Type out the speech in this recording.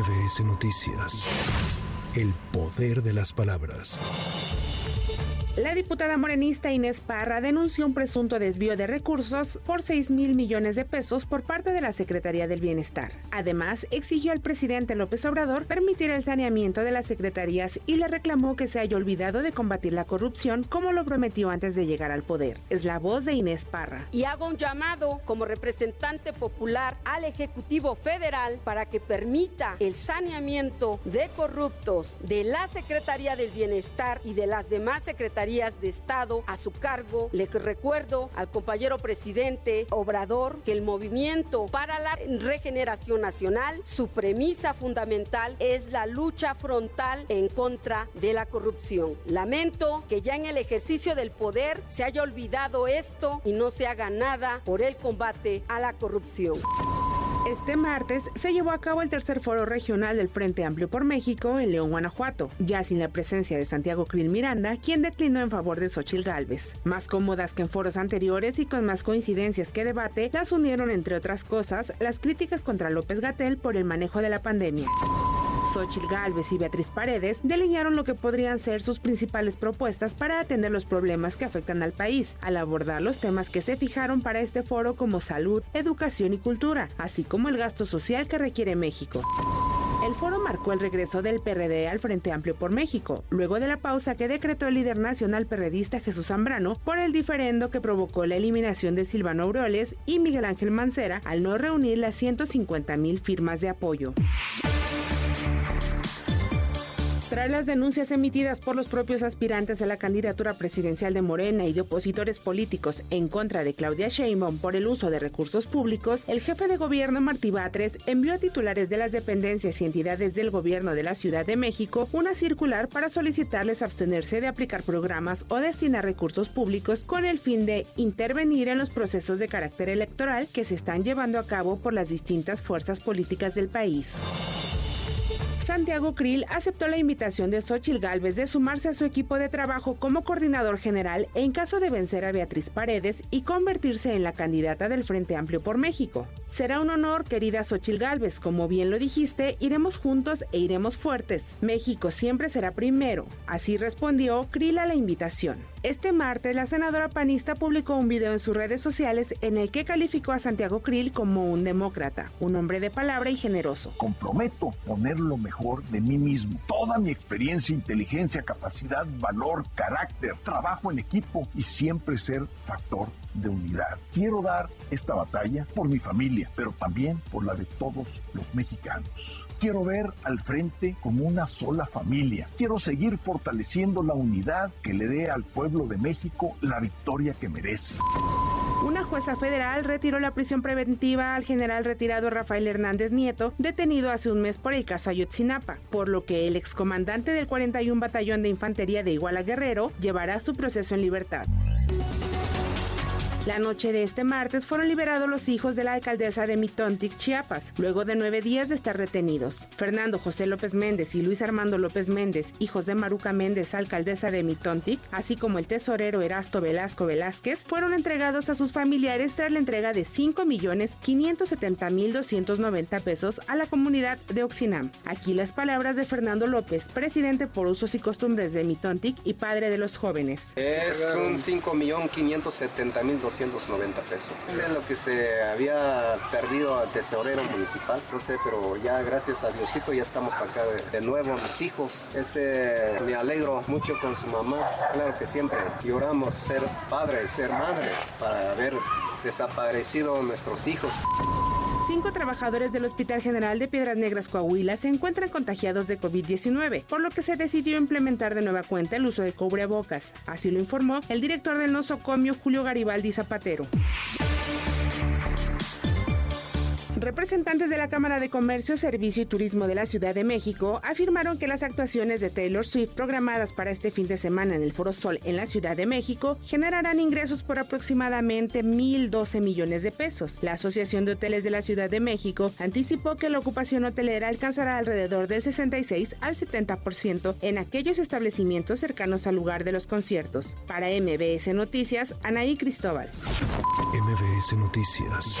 MBS Noticias. El poder de las palabras. La diputada morenista Inés Parra denunció un presunto desvío de recursos por 6 mil millones de pesos por parte de la Secretaría del Bienestar. Además, exigió al presidente López Obrador permitir el saneamiento de las secretarías y le reclamó que se haya olvidado de combatir la corrupción como lo prometió antes de llegar al poder. Es la voz de Inés Parra. Y hago un llamado como representante popular al Ejecutivo Federal para que permita el saneamiento de corruptos de la Secretaría del Bienestar y de las demás secretarías de Estado a su cargo. Le recuerdo al compañero presidente Obrador que el movimiento para la regeneración nacional, su premisa fundamental es la lucha frontal en contra de la corrupción. Lamento que ya en el ejercicio del poder se haya olvidado esto y no se haga nada por el combate a la corrupción. Este martes se llevó a cabo el tercer foro regional del Frente Amplio por México en León, Guanajuato, ya sin la presencia de Santiago Krill Miranda, quien declinó en favor de Xochil Gálvez. Más cómodas que en foros anteriores y con más coincidencias que debate, las unieron entre otras cosas las críticas contra López Gatel por el manejo de la pandemia. Xochitl Galvez y Beatriz Paredes delinearon lo que podrían ser sus principales propuestas para atender los problemas que afectan al país, al abordar los temas que se fijaron para este foro como salud, educación y cultura, así como el gasto social que requiere México. El foro marcó el regreso del PRD al Frente Amplio por México, luego de la pausa que decretó el líder nacional perredista Jesús Zambrano por el diferendo que provocó la eliminación de Silvano Aureoles y Miguel Ángel Mancera al no reunir las 150 mil firmas de apoyo. Tras las denuncias emitidas por los propios aspirantes a la candidatura presidencial de Morena y de opositores políticos en contra de Claudia Sheinbaum por el uso de recursos públicos, el jefe de gobierno Martí Batres envió a titulares de las dependencias y entidades del gobierno de la Ciudad de México una circular para solicitarles abstenerse de aplicar programas o destinar recursos públicos con el fin de intervenir en los procesos de carácter electoral que se están llevando a cabo por las distintas fuerzas políticas del país. Santiago Krill aceptó la invitación de Xochil Gálvez de sumarse a su equipo de trabajo como coordinador general en caso de vencer a Beatriz Paredes y convertirse en la candidata del Frente Amplio por México. Será un honor, querida Xochil Gálvez, como bien lo dijiste, iremos juntos e iremos fuertes. México siempre será primero. Así respondió Krill a la invitación. Este martes, la senadora panista publicó un video en sus redes sociales en el que calificó a Santiago Krill como un demócrata, un hombre de palabra y generoso. Comprometo poner lo mejor de mí mismo, toda mi experiencia, inteligencia, capacidad, valor, carácter, trabajo en equipo y siempre ser factor de unidad. Quiero dar esta batalla por mi familia, pero también por la de todos los mexicanos. Quiero ver al frente como una sola familia. Quiero seguir fortaleciendo la unidad que le dé al pueblo de México la victoria que merece. Una jueza federal retiró la prisión preventiva al general retirado Rafael Hernández Nieto, detenido hace un mes por el caso Ayotzinapa, por lo que el excomandante del 41 Batallón de Infantería de Iguala Guerrero llevará su proceso en libertad. La noche de este martes fueron liberados los hijos de la alcaldesa de Mitontic, Chiapas, luego de nueve días de estar retenidos. Fernando José López Méndez y Luis Armando López Méndez, hijos de Maruca Méndez, alcaldesa de Mitontic, así como el tesorero Erasto Velasco Velázquez, fueron entregados a sus familiares tras la entrega de 5.570.290 pesos a la comunidad de Oxinam. Aquí las palabras de Fernando López, presidente por usos y costumbres de Mitontic y padre de los jóvenes. Es un 5.570.290 pesos. Es lo que se había perdido al tesorero municipal, no sé, pero ya gracias a Diosito ya estamos acá de, nuevo, mis hijos. Ese me alegro mucho con su mamá. Claro que siempre lloramos ser padre, ser madre, para haber desaparecido nuestros hijos. Cinco trabajadores del Hospital General de Piedras Negras Coahuila se encuentran contagiados de COVID-19, por lo que se decidió implementar de nueva cuenta el uso de cubrebocas. Así lo informó el director del nosocomio Julio Garibaldi Zapatero. Representantes de la Cámara de Comercio, Servicio y Turismo de la Ciudad de México afirmaron que las actuaciones de Taylor Swift programadas para este fin de semana en el Foro Sol en la Ciudad de México generarán ingresos por aproximadamente 1.012 millones de pesos. La Asociación de Hoteles de la Ciudad de México anticipó que la ocupación hotelera alcanzará alrededor del 66 al 70% en aquellos establecimientos cercanos al lugar de los conciertos. Para MBS Noticias, Anaí Cristóbal. MBS Noticias.